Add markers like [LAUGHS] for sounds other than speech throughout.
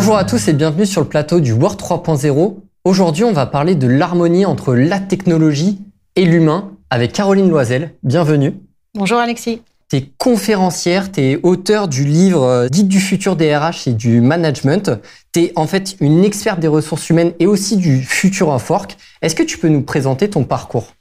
Bonjour à tous et bienvenue sur le plateau du Word 3.0. Aujourd'hui, on va parler de l'harmonie entre la technologie et l'humain avec Caroline Loisel. Bienvenue. Bonjour Alexis. Tu es conférencière, tu es auteur du livre euh, Dites du futur des RH et du management. Tu es en fait une experte des ressources humaines et aussi du futur of work. Est-ce que tu peux nous présenter ton parcours?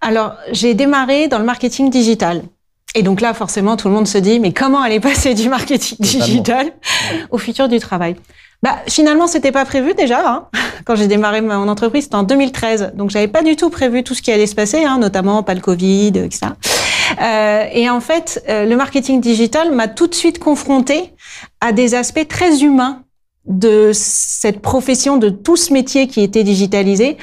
Alors, j'ai démarré dans le marketing digital. Et donc là, forcément, tout le monde se dit, mais comment aller passer du marketing digital au futur du travail? Bah, finalement, c'était pas prévu déjà. Hein. [LAUGHS] Quand j'ai démarré mon entreprise, c'était en 2013. Donc, j'avais pas du tout prévu tout ce qui allait se passer, hein, notamment pas le Covid, etc. Euh, et en fait, euh, le marketing digital m'a tout de suite confronté à des aspects très humains de cette profession, de tout ce métier qui était digitalisé.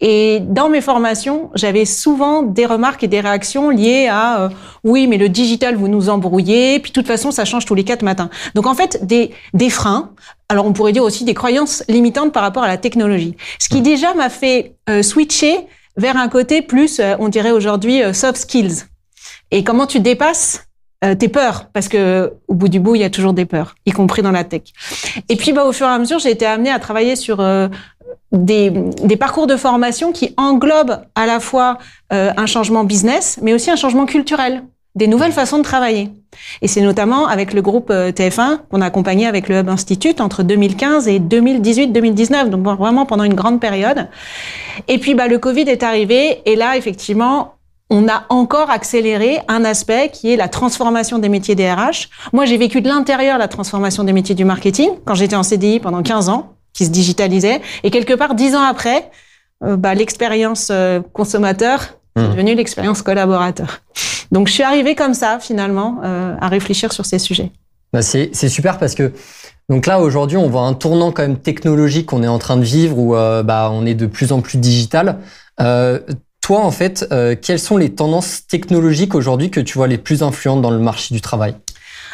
Et dans mes formations, j'avais souvent des remarques et des réactions liées à euh, oui, mais le digital, vous nous embrouillez, puis de toute façon, ça change tous les quatre matins. Donc en fait, des, des freins. Alors on pourrait dire aussi des croyances limitantes par rapport à la technologie. Ce qui déjà m'a fait euh, switcher vers un côté plus, euh, on dirait aujourd'hui, soft skills. Et comment tu dépasses tes peurs, parce que au bout du bout, il y a toujours des peurs, y compris dans la tech. Et puis, bah, au fur et à mesure, j'ai été amenée à travailler sur des, des, parcours de formation qui englobent à la fois euh, un changement business, mais aussi un changement culturel, des nouvelles façons de travailler. Et c'est notamment avec le groupe euh, TF1 qu'on a accompagné avec le Hub Institute entre 2015 et 2018-2019, donc vraiment pendant une grande période. Et puis bah, le Covid est arrivé, et là effectivement, on a encore accéléré un aspect qui est la transformation des métiers des RH. Moi, j'ai vécu de l'intérieur la transformation des métiers du marketing quand j'étais en CDI pendant 15 ans qui se digitalisait. Et quelque part, dix ans après, euh, bah, l'expérience euh, consommateur est mmh. devenue l'expérience collaborateur. Donc, je suis arrivée comme ça, finalement, euh, à réfléchir sur ces sujets. Bah, c'est super parce que donc là, aujourd'hui, on voit un tournant quand même technologique qu'on est en train de vivre où bah, on est de plus en plus digital. toi, en fait, quelles sont les tendances technologiques aujourd'hui que tu vois les plus influentes dans le marché du travail?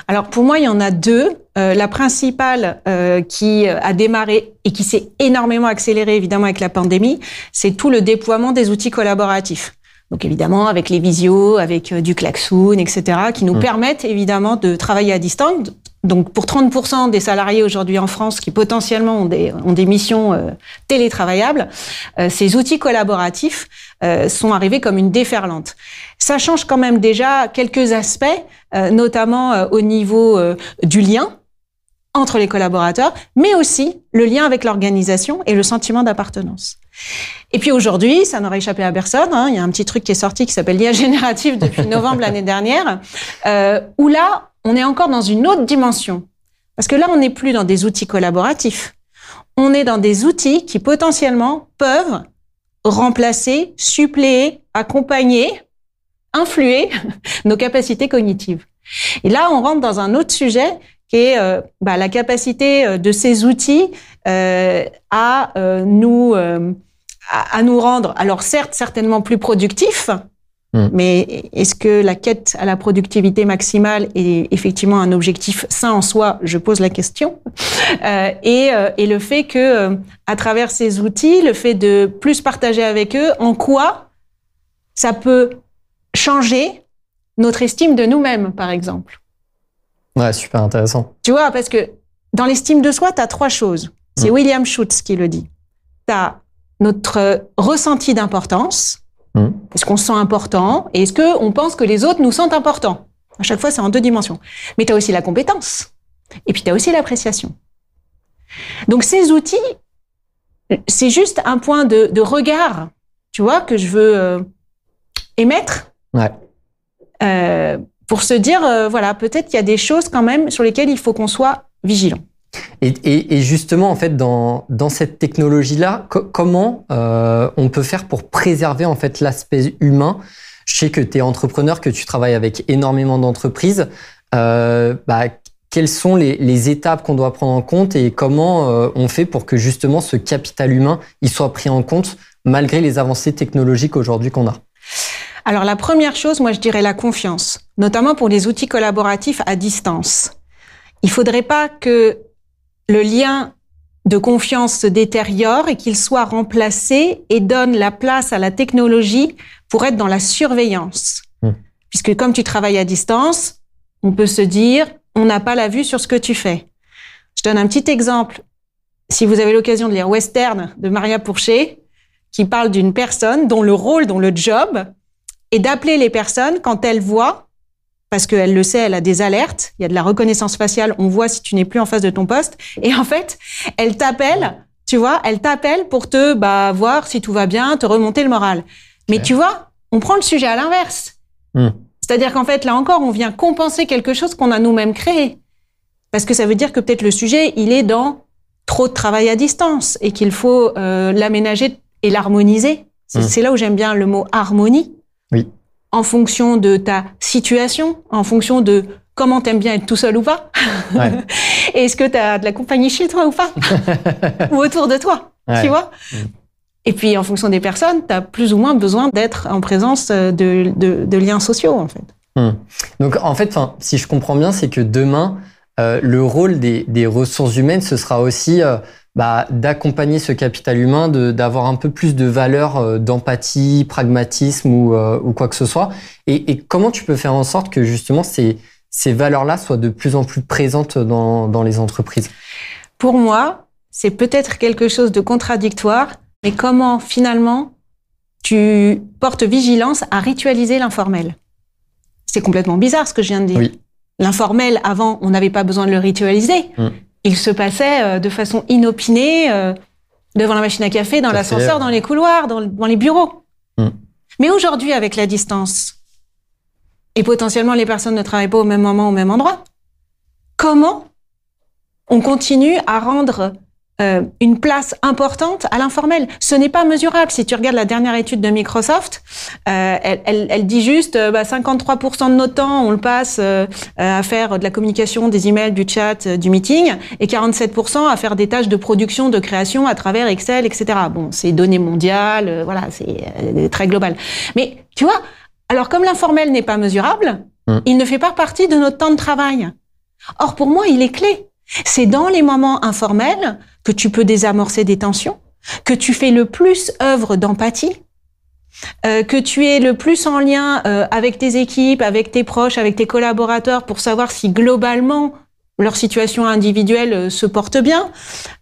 Alors pour moi, il y en a deux. Euh, la principale euh, qui a démarré et qui s'est énormément accélérée évidemment avec la pandémie, c'est tout le déploiement des outils collaboratifs. Donc évidemment avec les visios, avec euh, du klaxoon, etc., qui nous mmh. permettent évidemment de travailler à distance. Donc pour 30% des salariés aujourd'hui en France qui potentiellement ont des, ont des missions euh, télétravaillables, euh, ces outils collaboratifs sont arrivés comme une déferlante. Ça change quand même déjà quelques aspects, notamment au niveau du lien entre les collaborateurs, mais aussi le lien avec l'organisation et le sentiment d'appartenance. Et puis aujourd'hui, ça n'aurait échappé à personne, hein, il y a un petit truc qui est sorti qui s'appelle l'IA générative depuis [LAUGHS] novembre l'année dernière, euh, où là, on est encore dans une autre dimension. Parce que là, on n'est plus dans des outils collaboratifs. On est dans des outils qui potentiellement peuvent remplacer, suppléer, accompagner, influer [LAUGHS] nos capacités cognitives. Et là, on rentre dans un autre sujet qui est euh, bah, la capacité euh, de ces outils euh, à nous à, nous rendre, alors certes certainement plus productifs, hmm. mais est-ce que la quête à la productivité maximale est effectivement un objectif sain en soi? Je pose la question. [LAUGHS] et, et le fait que à travers ces outils, le fait de plus partager avec eux, en quoi ça peut changer notre estime de nous-mêmes, par exemple? Ouais, super intéressant. Tu vois, parce que dans l'estime de soi, tu as trois choses. C'est mm. William Schutz qui le dit. Tu as notre ressenti d'importance. Mm. Est-ce qu'on se sent important Et est-ce qu'on pense que les autres nous sentent importants? À chaque fois, c'est en deux dimensions. Mais tu as aussi la compétence. Et puis, tu as aussi l'appréciation. Donc, ces outils, c'est juste un point de, de, regard, tu vois, que je veux euh, émettre. Ouais. Euh, pour se dire, euh, voilà, peut-être qu'il y a des choses quand même sur lesquelles il faut qu'on soit vigilant. Et, et, et, justement, en fait, dans, dans cette technologie-là, comment euh, on peut faire pour préserver en fait l'aspect humain? Je sais que tu es entrepreneur, que tu travailles avec énormément d'entreprises. Euh, bah, quelles sont les, les étapes qu'on doit prendre en compte et comment euh, on fait pour que justement ce capital humain il soit pris en compte malgré les avancées technologiques aujourd'hui qu'on a? Alors la première chose, moi je dirais la confiance, notamment pour les outils collaboratifs à distance. Il faudrait pas que le lien de confiance se détériore et qu'il soit remplacé et donne la place à la technologie pour être dans la surveillance. Mmh. Puisque comme tu travailles à distance, on peut se dire, on n'a pas la vue sur ce que tu fais. Je donne un petit exemple. Si vous avez l'occasion de lire Western de Maria Pourchet, qui parle d'une personne dont le rôle, dont le job est d'appeler les personnes quand elles voient, parce qu'elle le sait, elle a des alertes, il y a de la reconnaissance faciale, on voit si tu n'es plus en face de ton poste, et en fait, elle t'appelle, tu vois, elle t'appelle pour te bah, voir si tout va bien, te remonter le moral. Mais tu vois, on prend le sujet à l'inverse. Hmm. C'est-à-dire qu'en fait, là encore, on vient compenser quelque chose qu'on a nous-mêmes créé. Parce que ça veut dire que peut-être le sujet, il est dans trop de travail à distance et qu'il faut euh, l'aménager et l'harmoniser. Mmh. C'est là où j'aime bien le mot harmonie. En fonction de ta situation, en fonction de comment t'aimes bien être tout seul ou pas. Ouais. [LAUGHS] Est-ce que tu as de la compagnie chez toi ou pas? [LAUGHS] Ou autour de toi, tu vois? Mmh. Et puis, en fonction des personnes, tu as plus ou moins besoin d'être en présence de, de, de, liens sociaux, en fait. Mmh. Donc, en fait, si je comprends bien, c'est que demain, euh, le rôle des, des, ressources humaines, ce sera aussi euh, bah, d'accompagner ce capital humain, d'avoir un peu plus de valeur euh, d'empathie, pragmatisme ou, ou, quoi que ce soit. Et, et, comment tu peux faire en sorte que justement ces, ces valeurs-là soient de plus en plus présentes dans, dans les entreprises? Pour moi, c'est peut-être quelque chose de contradictoire, mais comment finalement tu portes vigilance à ritualiser l'informel? C'est complètement bizarre ce que je viens de dire. Oui. L'informel, avant, on n'avait pas besoin de le ritualiser. Mm. Il se passait euh, de façon inopinée euh, devant la machine à café, dans l'ascenseur, dans les couloirs, dans, les bureaux. Mm. Mais aujourd'hui, avec la distance, et potentiellement les personnes ne travaillent pas au même moment, au même endroit, comment on continue à rendre euh, une place importante à l'informel. Ce n'est pas mesurable. Si tu regardes la dernière étude de Microsoft, euh, elle, elle, elle, dit juste euh, bah, 53% de notre temps, on le passe euh, à faire de la communication, des emails, du chat, du meeting, et 47% à faire des tâches de production, de création à travers Excel, etc. Bon, c'est données mondiales, voilà, c'est très global. Mais tu vois, alors comme l'informel n'est pas mesurable, mmh. il ne fait pas partie de notre temps de travail. Or, pour moi, il est clé. C'est dans les moments informels que tu peux désamorcer des tensions, que tu fais le plus œuvre d'empathie, euh, que tu es le plus en lien euh, avec tes équipes, avec tes proches, avec tes collaborateurs pour savoir si globalement leur situation individuelle euh, se porte bien.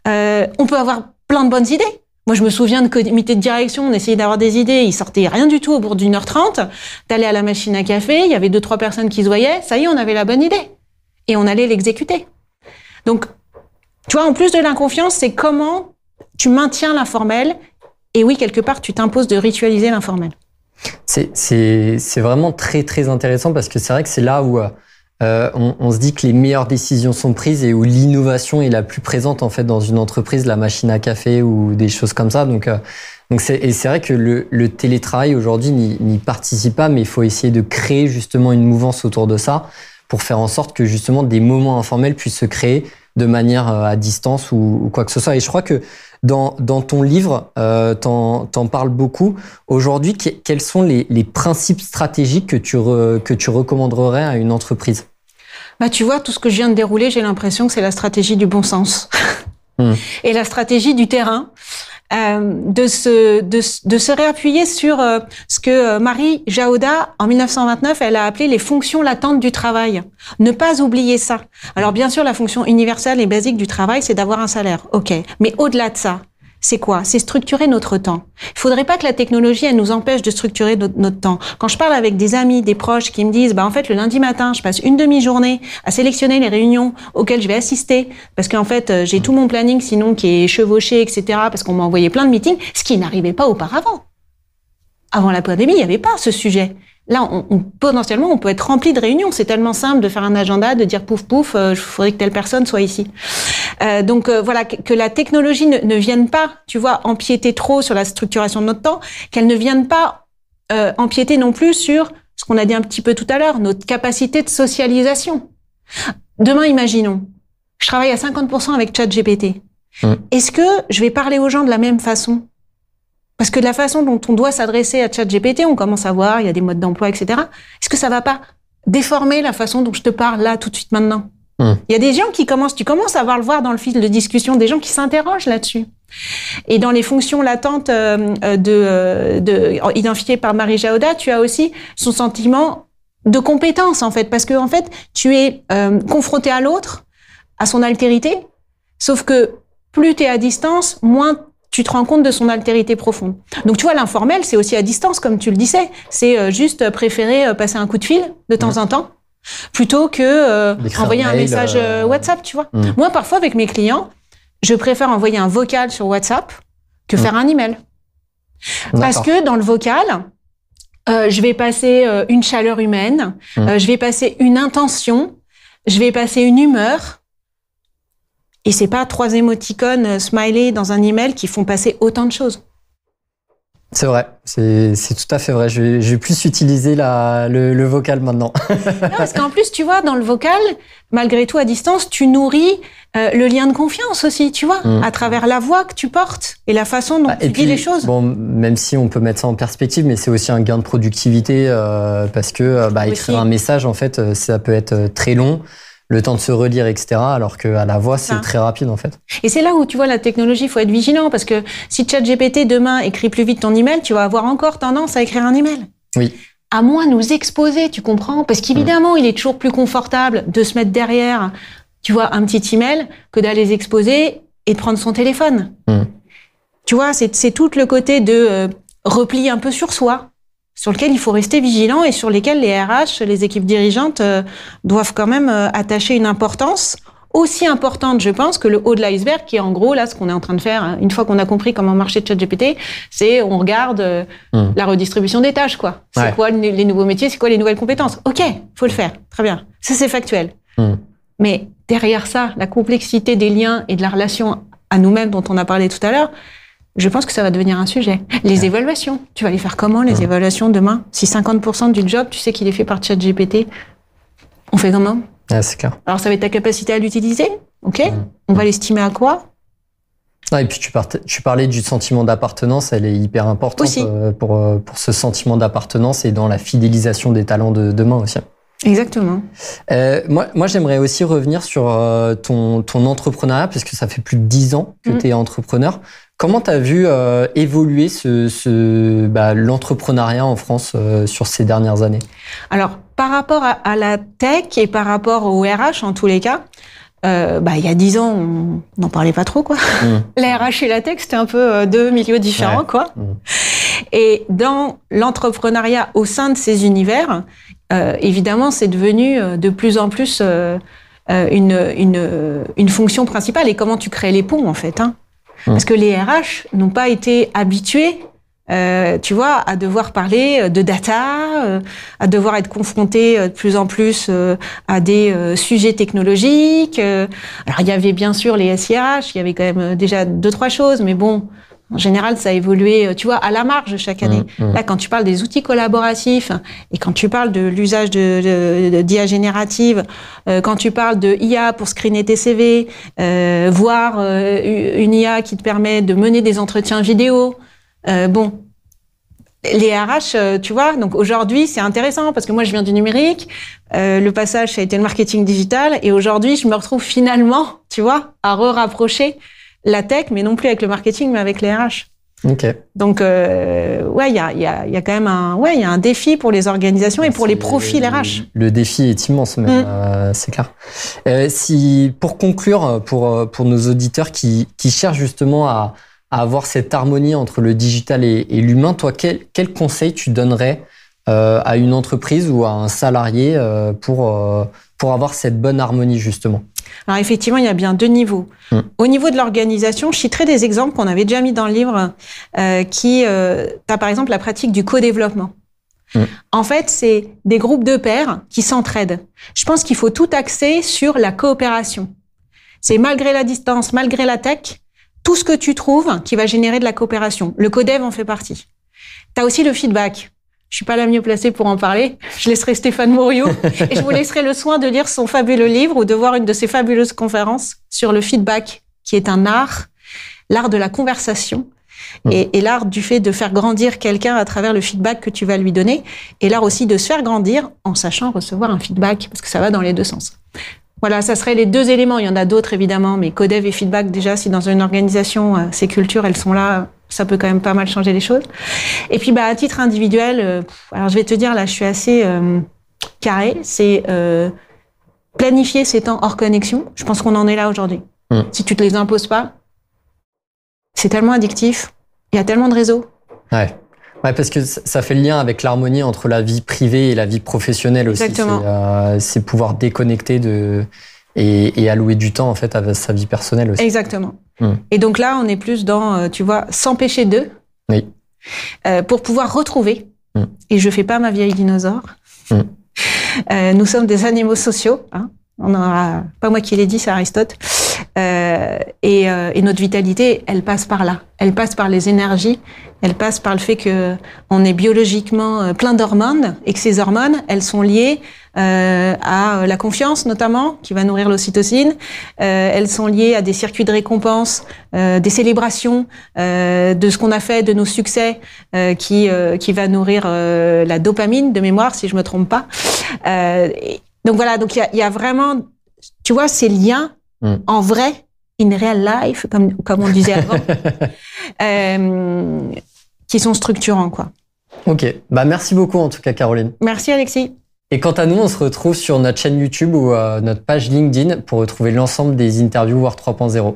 on peut avoir plein de bonnes idées. Moi, je me souviens de comité de direction, on essayait d'avoir des idées, il sortait rien du tout au bout d'une heure trente. T'allais à la machine à café, il y avait deux, trois personnes qui se voyaient, ça y est, on avait la bonne idée. Et on allait l'exécuter. Donc, tu vois, en plus de l'inconfiance, c'est comment tu maintiens l'informel. Et oui, quelque part, tu t'imposes de ritualiser l'informel. C'est vraiment très, très intéressant parce que c'est vrai que c'est là où euh, on, on, se dit que les meilleures décisions sont prises et où l'innovation est la plus présente en fait dans une entreprise, la machine à café ou des choses comme ça. Donc, euh, c'est, et c'est vrai que le télétravail aujourd'hui n'y participe pas, mais il faut essayer de créer justement une mouvance autour de ça pour faire en sorte que justement des moments informels puissent se créer de manière euh, à distance ou, quoi que ce soit. Et je crois que dans, dans ton livre, euh, t'en, t'en parles beaucoup. Aujourd'hui, quels sont les, les, principes stratégiques que tu, que tu recommanderais à une entreprise? Bah, Tu vois, tout ce que je viens de dérouler, j'ai l'impression que c'est la stratégie du bon sens. Hmm. [LAUGHS] Et la stratégie du terrain. Euh, de, se, de, de, se réappuyer sur euh, ce que euh, Marie Jaoda, en 1929, elle a appelé les fonctions latentes du travail. Ne pas oublier ça. Alors bien sûr, la fonction universelle et basique du travail, c'est d'avoir un salaire. OK. Mais au-delà de ça, c'est quoi? C'est structurer notre temps. Il faudrait pas que la technologie elle nous empêche de structurer notre, temps. Quand je parle avec des amis, des proches qui me disent bah en fait le lundi matin, je passe une demi-journée à sélectionner les réunions auxquelles je vais assister parce qu'en fait euh, j'ai tout mon planning sinon qui est chevauché etc parce qu'on m'a envoyé plein de meetings, ce qui n'arrivait pas auparavant. Avant la pandémie, il n'y avait pas ce sujet. Là, on, potentiellement, on peut être rempli de réunions. C'est tellement simple de faire un agenda, de dire pouf pouf, euh, il faudrait que telle personne soit ici. Euh, donc euh, voilà, que, la technologie ne, ne, vienne pas, tu vois, empiéter trop sur la structuration de notre temps, qu'elle ne vienne pas euh, empiéter non plus sur ce qu'on a dit un petit peu tout à l'heure, notre capacité de socialisation. Demain, imaginons, je travaille à 50% avec ChatGPT. Mmh. Est-ce que je vais parler aux gens de la même façon? Parce que la façon dont on doit s'adresser à ChatGPT, on commence à voir, il y a des modes d'emploi, etc. Est-ce que ça va pas déformer la façon dont je te parle là, tout de suite, maintenant? Hum. Il y a des gens qui commencent, tu commences à voir le voir dans le fil de discussion, des gens qui s'interrogent là-dessus. Et dans les fonctions latentes euh, de, euh, de identifiées par Marie Jaoda, tu as aussi son sentiment de compétence en fait, parce que en fait, tu es euh, confronté à l'autre, à son altérité, Sauf que plus tu es à distance, moins tu te rends compte de son altérité profonde. Donc tu vois, l'informel, c'est aussi à distance, comme tu le disais. C'est euh, juste préférer euh, passer un coup de fil de temps en temps, plutôt que euh, envoyer un, message WhatsApp, tu vois. Mm. Moi, parfois, avec mes clients, je préfère envoyer un vocal sur WhatsApp que mm. faire un email. Parce que dans le vocal, je vais passer une chaleur humaine, mm. je vais passer une intention, je vais passer une humeur, et c'est pas trois émoticônes euh, smiley dans un email qui font passer autant de choses. C'est vrai, c'est tout à fait vrai. Je vais, je vais plus utiliser la, le, le, vocal maintenant. [LAUGHS] non, parce qu'en plus, tu vois, dans le vocal, malgré tout à distance, tu nourris euh, le lien de confiance aussi, tu vois, mm. à travers la voix que tu portes et la façon dont bah, tu dis les choses. Bon, même si on peut mettre ça en perspective, mais c'est aussi un gain de productivité euh, parce que euh, bah, écrire un message, en fait, ça peut être très long le temps de se relire, etc. Alors qu'à la voix, c'est très rapide en fait. Et c'est là où tu vois la technologie, il faut être vigilant parce que si ChatGPT demain écrit plus vite ton email, tu vas avoir encore tendance à écrire un email. Oui. À moins nous exposer, tu comprends? Parce qu'évidemment, il est toujours plus confortable de se mettre derrière, tu vois, un petit email que d'aller exposer et de prendre son téléphone. Mm. Tu vois, c'est tout le côté de euh, repli un peu sur soi sur lequel il faut rester vigilant et sur lesquels les RH, les équipes dirigeantes euh, doivent quand même euh, attacher une importance aussi importante, je pense, que le haut de l'iceberg, qui est en gros là ce qu'on est en train de faire. Hein. Une fois qu'on a compris comment marcher ChatGPT, c'est on regarde euh, hmm. la redistribution des tâches, quoi. C'est quoi les nouveaux métiers, c'est quoi les nouvelles compétences? Ok, faut le faire, très bien. Ça c'est factuel. Hmm. Mais derrière ça, la complexité des liens et de la relation à nous-mêmes dont on a parlé tout à l'heure, je pense que ça va devenir un sujet. Les évaluations, tu vas les faire comment les évaluations demain? Si 50% du job, tu sais qu'il est fait par ChatGPT, on fait comment? Ah, C'est clair. Alors ça va être ta capacité à l'utiliser, ok On va l'estimer à quoi? Ah, et puis tu, tu, parlais du sentiment d'appartenance, elle est hyper importante euh, pour, euh, pour ce sentiment d'appartenance et dans la fidélisation des talents de demain aussi. Exactement. Euh, moi, moi j'aimerais aussi revenir sur euh, ton, ton entrepreneuriat, parce que ça fait plus de dix ans que mm. tu es entrepreneur. Comment tu as vu euh, évoluer ce, ce, bah, l'entrepreneuriat en France euh, sur ces dernières années? Alors, par rapport à, la tech et par rapport au RH, en tous les cas, euh, bah, il y a dix ans, on n'en parlait pas trop, quoi. Mmh. [LAUGHS] La RH et la tech, c'était un peu deux milieux différents, quoi. Mmh. Et dans l'entrepreneuriat au sein de ces univers, évidemment, c'est devenu de plus en plus une, une, une fonction principale. Et comment tu crées les ponts, en fait, hein? Parce que les RH n'ont pas été habitués euh, tu vois, à devoir parler euh, de data, euh, à devoir être confrontés de plus en plus à des sujets technologiques. alors il y avait bien sûr les SIRH, il y avait quand même déjà deux trois choses, mais bon, en général, ça a évolué, tu vois, à la marge chaque année. Mmh, mmh. Là, quand tu parles des outils collaboratifs et quand tu parles de l'usage de, d'IA générative, euh, quand tu parles de IA pour screener tes CV, euh, voire euh, une IA qui te permet de mener des entretiens vidéo, euh, bon, les RH, tu vois, donc aujourd'hui, c'est intéressant parce que moi, je viens du numérique. le passage, ça a été le marketing digital. Et aujourd'hui, je me retrouve finalement, tu vois, à re-rapprocher la tech, mais non plus avec le marketing, mais avec les RH. Donc, euh, ouais, il y a, y, a, y a, quand même un, ouais, il y a un défi pour les organisations et pour les profils RH. Le défi est immense, mais mm. euh, c'est clair. Euh, si, pour conclure, pour pour nos auditeurs qui qui cherchent justement à, à avoir cette harmonie entre le digital et, et l'humain, toi, quel quel conseil tu donnerais à une entreprise ou à un salarié pour pour avoir cette bonne harmonie justement? Alors effectivement, il y a bien deux niveaux. Mm. Au niveau de l'organisation, je citerai des exemples qu'on avait déjà mis dans le livre, euh, qui, euh, as par exemple la pratique du co-développement. Mm. En fait, c'est des groupes de pairs qui s'entraident. Je pense qu'il faut tout axer sur la coopération. C'est malgré la distance, malgré la tech, tout ce que tu trouves qui va générer de la coopération. Le codev en fait partie. Tu as aussi le feedback. Je suis pas la mieux placée pour en parler. Je laisserai Stéphane Mouriot [LAUGHS] et je vous laisserai le soin de lire son fabuleux livre ou de voir une de ses fabuleuses conférences sur le feedback, qui est un art, l'art de la conversation mmh. et, l'art du fait de faire grandir quelqu'un à travers le feedback que tu vas lui donner et l'art aussi de se faire grandir en sachant recevoir un feedback parce que ça va dans les deux sens. Voilà, ça serait les deux éléments. Il y en a d'autres évidemment, mais codev et feedback déjà, si dans une organisation euh, ces cultures elles sont là, ça peut quand même pas mal changer les choses. Et puis, bah, à titre individuel, euh, alors je vais te dire, là, je suis assez euh, carré. C'est euh, planifier ses temps hors connexion. Je pense qu'on en est là aujourd'hui. Mm. Si tu te les imposes pas, c'est tellement addictif. Il y a tellement de réseaux. Ouais. Ouais, parce que ça fait le lien avec l'harmonie entre la vie privée et la vie professionnelle aussi. Exactement. C'est euh, pouvoir déconnecter de et, allouer du temps en fait à sa vie personnelle aussi. Exactement. Mm. Et donc là, on est plus dans, euh, tu vois, s'empêcher d'eux. Oui. Euh, pour pouvoir retrouver. Mm. Et je fais pas ma vieille dinosaure. [LAUGHS] Euh, nous sommes des animaux sociaux. Hein. On aura, pas moi qui l'ai dit, c'est Aristote. Euh, et, euh, et, notre vitalité, elle passe par là. Elle passe par les énergies. Elle passe par le fait que on est biologiquement euh, plein d'hormones et que ces hormones, elles sont liées à la confiance notamment, qui va nourrir l'ocytocine. Euh, elles sont liées à des circuits de récompense, des célébrations de ce qu'on a fait, de nos succès, qui qui va nourrir la dopamine de mémoire, si je me trompe pas. donc voilà, donc il y a, y a vraiment, tu vois, ces liens Mm. en vrai, in real life, comme, comme on disait avant, [LAUGHS] euh, qui sont structurants, quoi. Ok, bah merci beaucoup en tout cas, Caroline. Merci, Alexis. Et quant à nous, on se retrouve sur notre chaîne YouTube ou euh, notre page LinkedIn pour retrouver l'ensemble des interviews War 3.0.